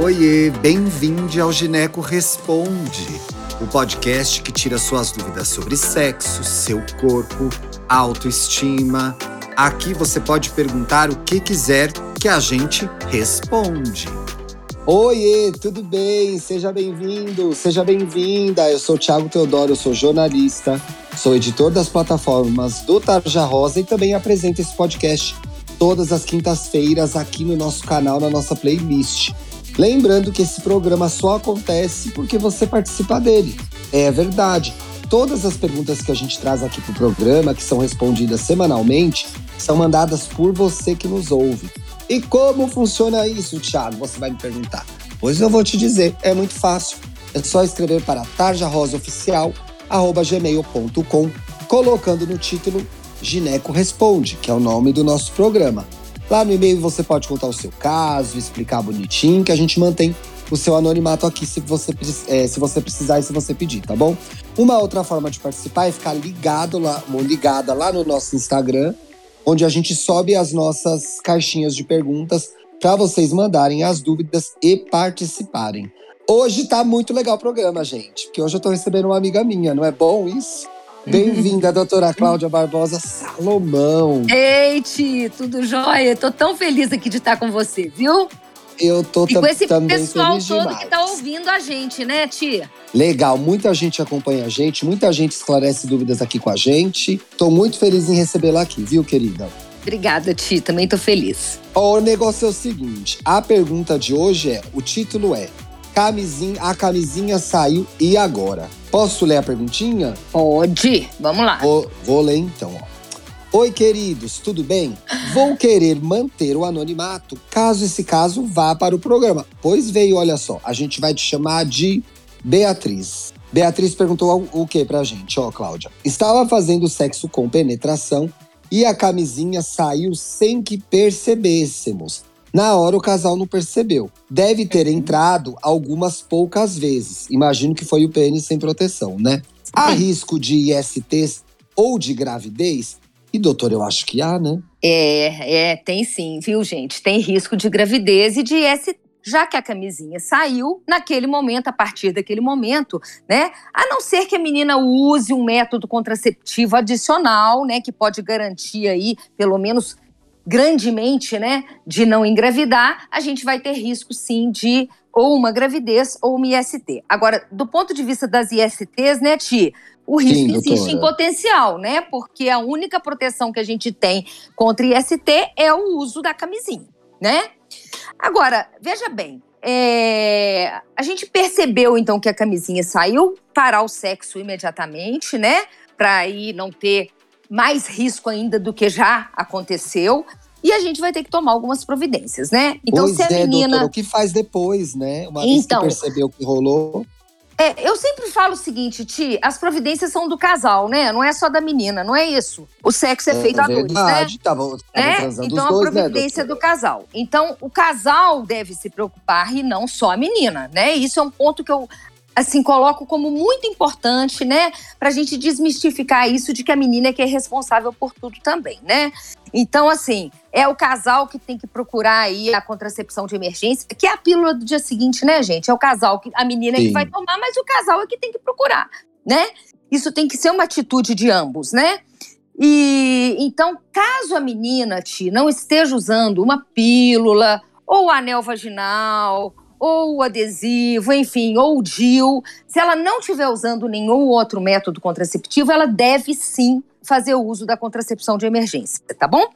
Oiê, bem-vindo ao Gineco Responde, o podcast que tira suas dúvidas sobre sexo, seu corpo, autoestima. Aqui você pode perguntar o que quiser que a gente responde. Oiê, tudo bem? Seja bem-vindo, seja bem-vinda. Eu sou Thiago Teodoro, eu sou jornalista, sou editor das plataformas do Tarja Rosa e também apresento esse podcast todas as quintas-feiras aqui no nosso canal, na nossa playlist. Lembrando que esse programa só acontece porque você participa dele. É verdade. Todas as perguntas que a gente traz aqui para o programa, que são respondidas semanalmente, são mandadas por você que nos ouve. E como funciona isso, Thiago? Você vai me perguntar. Pois eu vou te dizer, é muito fácil. É só escrever para tarjarosaoficial@gmail.com, colocando no título Gineco Responde, que é o nome do nosso programa. Lá no e-mail você pode contar o seu caso, explicar bonitinho, que a gente mantém o seu anonimato aqui se você, é, se você precisar e se você pedir, tá bom? Uma outra forma de participar é ficar ligado lá, ligada lá no nosso Instagram, onde a gente sobe as nossas caixinhas de perguntas para vocês mandarem as dúvidas e participarem. Hoje tá muito legal o programa, gente, porque hoje eu tô recebendo uma amiga minha, não é bom isso? Bem-vinda, doutora Cláudia Barbosa Salomão. Ei, Ti, tudo jóia? Tô tão feliz aqui de estar com você, viu? Eu tô e com esse pessoal todo que tá ouvindo a gente, né, Tia? Legal, muita gente acompanha a gente, muita gente esclarece dúvidas aqui com a gente. Tô muito feliz em recebê-la aqui, viu, querida? Obrigada, Ti, também tô feliz. O negócio é o seguinte: a pergunta de hoje é: o título é Camisinha, a camisinha saiu e agora? Posso ler a perguntinha? Pode, vamos lá. Vou, vou ler então, ó. Oi, queridos, tudo bem? Vou querer manter o anonimato caso esse caso vá para o programa. Pois veio, olha só, a gente vai te chamar de Beatriz. Beatriz perguntou o que pra gente, ó, Cláudia. Estava fazendo sexo com penetração e a camisinha saiu sem que percebêssemos. Na hora o casal não percebeu. Deve ter entrado algumas poucas vezes. Imagino que foi o pênis sem proteção, né? Há risco de ISTs ou de gravidez? E doutor, eu acho que há, né? É, é, tem sim, viu, gente? Tem risco de gravidez e de IST. Já que a camisinha saiu naquele momento, a partir daquele momento, né? A não ser que a menina use um método contraceptivo adicional, né? Que pode garantir aí, pelo menos grandemente, né, de não engravidar, a gente vai ter risco sim de ou uma gravidez ou uma IST. Agora, do ponto de vista das ISTs, né, Ti, o risco Sim, existe em potencial, né? Porque a única proteção que a gente tem contra IST é o uso da camisinha, né? Agora, veja bem, é, a gente percebeu então que a camisinha saiu, parar o sexo imediatamente, né? Para aí não ter mais risco ainda do que já aconteceu. E a gente vai ter que tomar algumas providências, né? Então, pois se a é, menina. doutora, o que faz depois, né? Uma vez que Então. percebeu o que rolou. É, eu sempre falo o seguinte, Ti, as providências são do casal, né? Não é só da menina, não é isso. O sexo é, feito a dois, né? tavam né? transando Então, os dois, a providência né, do casal. Então, o casal deve se preocupar e não só a menina, né? Isso é um ponto que eu, assim, coloco como muito importante, né? Pra gente desmistificar isso de que a menina é que é responsável por tudo também, né? Então, assim, é o casal que tem que procurar aí a contracepção de emergência, que é a pílula do dia seguinte, né, gente? É o casal que a menina é que vai tomar, mas o casal é que tem que procurar, né? Isso tem que ser uma atitude de ambos, né? E então, caso a menina, Ti, não esteja usando uma pílula, ou anel vaginal, ou o adesivo, enfim, ou o DIU, se ela não estiver usando nenhum outro método contraceptivo, ela deve sim fazer o uso da contracepção de emergência, tá bom?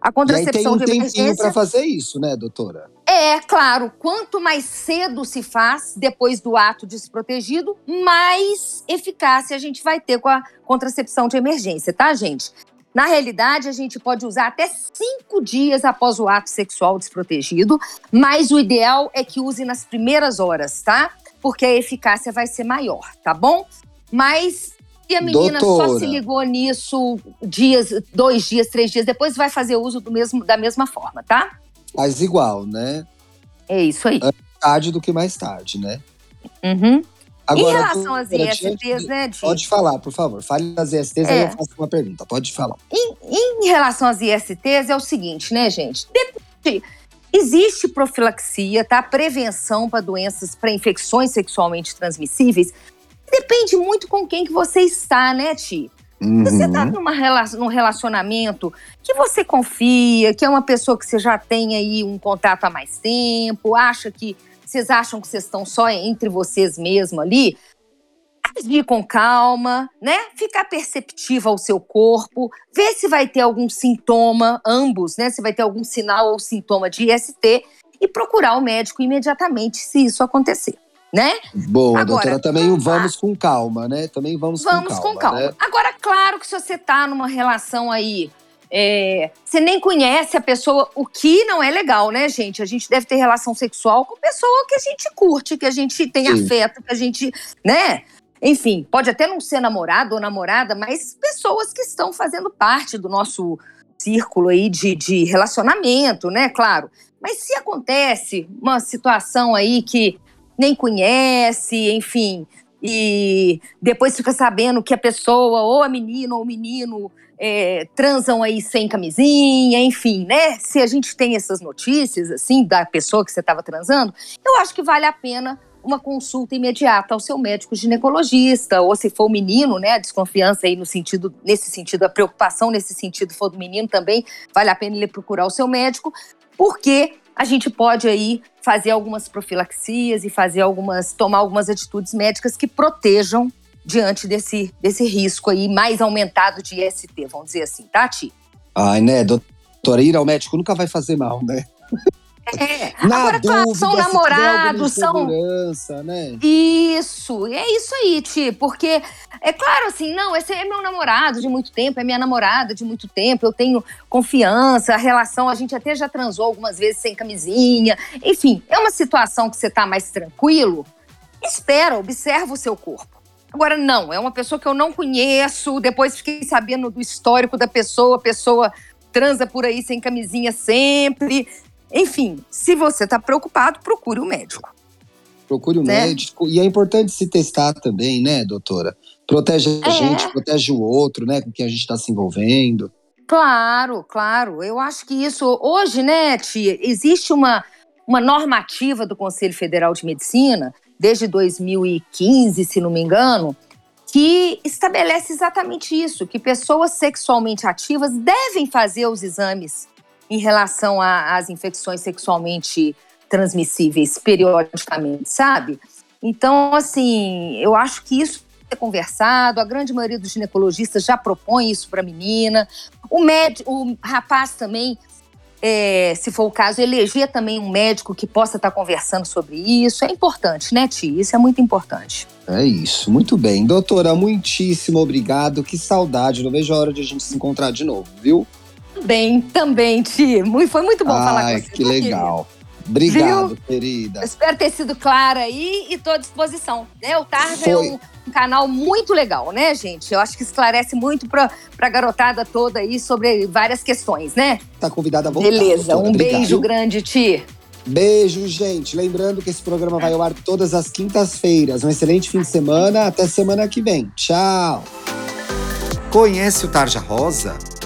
A E aí tem contracepção um de tempinho emergência pra fazer isso, né, doutora? é, claro, quanto mais cedo se faz depois do ato desprotegido, mais eficácia a gente vai ter com a contracepção de emergência, tá, gente? Na realidade, a gente pode usar até cinco dias após o ato sexual desprotegido, mas o ideal é que use nas primeiras horas, tá? Porque a eficácia vai ser maior, tá bom? Mas se a menina só Doutora. se ligou nisso dias, dois dias, três dias depois, vai fazer uso do mesmo, da mesma forma, tá? Faz igual, né? É isso aí. Tarde do que mais tarde, né? Uhum. Em relação às ISTs, diante- né, Di? Pode falar, por favor. Fale das ISTs, aí É. eu faço uma pergunta. Pode falar. Em, em relação às ISTs, é o seguinte, né, gente? Depende Existe profilaxia, tá? Prevenção para doenças, para infecções sexualmente transmissíveis. Depende muito com quem que você está, né, Ti? Uhum. Você está numa, num relacionamento que você confia, que é uma pessoa que você já tem aí um contato há mais tempo, acha que vocês acham que vocês estão só entre vocês mesmo ali, agir com calma, né? Ficar perceptiva ao seu corpo, ver se vai ter algum sintoma, ambos, né? Se vai ter algum sinal ou sintoma de IST e procurar o médico imediatamente se isso acontecer né? Boa, Agora, doutora, também vamos com calma, né? Também vamos, vamos com calma. Vamos com calma. Né? Agora, claro que se você tá numa relação aí, é, você nem conhece a pessoa, o que não é legal, né, gente? A gente deve ter relação sexual com pessoa que a gente curte, que a gente tem Sim. afeto, que a gente, né? Enfim, pode até não ser namorado ou namorada, mas pessoas que estão fazendo parte do nosso círculo aí de, de relacionamento, né? Claro. Mas se acontece uma situação aí que nem conhece, enfim, e depois fica sabendo que a pessoa, ou a menina ou o menino, é, transam aí sem camisinha, enfim, né? Se a gente tem essas notícias, assim, da pessoa que você estava transando, eu acho que vale a pena uma consulta imediata ao seu médico ginecologista, ou se for o menino, né, a desconfiança aí no sentido, nesse sentido, a preocupação nesse sentido for do menino também, vale a pena ele procurar o seu médico, porque a gente pode aí fazer algumas profilaxias e fazer algumas, tomar algumas atitudes médicas que protejam diante desse, desse risco aí mais aumentado de IST, vamos dizer assim, tá, Ti? Ai, né, doutora, ir ao médico nunca vai fazer mal, né? É, Na agora, dúvida, claro, são namorados, são. Né? Isso, é isso aí, Ti, porque é claro assim, não, esse é meu namorado de muito tempo, é minha namorada de muito tempo, eu tenho confiança, a relação, a gente até já transou algumas vezes sem camisinha, enfim, é uma situação que você tá mais tranquilo, espera, observa o seu corpo. Agora, não, é uma pessoa que eu não conheço, depois fiquei sabendo do histórico da pessoa, a pessoa transa por aí sem camisinha sempre. Enfim, se você está preocupado, procure o um médico. Procure o um né? médico. E é importante se testar também, né, doutora? Protege a é. gente, protege o outro, né, com quem a gente está se envolvendo. Claro, claro. Eu acho que isso. Hoje, né, tia, existe uma, uma normativa do Conselho Federal de Medicina, desde 2015, se não me engano, que estabelece exatamente isso: que pessoas sexualmente ativas devem fazer os exames em relação às infecções sexualmente transmissíveis periodicamente, sabe? Então, assim, eu acho que isso é conversado, a grande maioria dos ginecologistas já propõe isso para a menina. O médico, o rapaz também, é, se for o caso, eleger também um médico que possa estar tá conversando sobre isso. É importante, né, Ti? Isso é muito importante. É isso, muito bem. Doutora, muitíssimo obrigado. Que saudade. Não vejo a hora de a gente se encontrar de novo, viu? Bem, também, Ti. Foi muito bom Ai, falar com você. que legal. Obrigado, Viu? querida. espero ter sido clara aí e estou à disposição. Né? O Tarja é um, um, canal muito legal, né, gente? Eu acho que esclarece muito para a garotada toda aí sobre várias questões, né? Tá convidada a voltar. Beleza, um Obrigado. beijo grande, Ti. Beijo, gente. Lembrando que esse programa vai ao ar todas as quintas-feiras. Um excelente fim de semana. Até semana que vem. Tchau. Conhece o Tarja Rosa?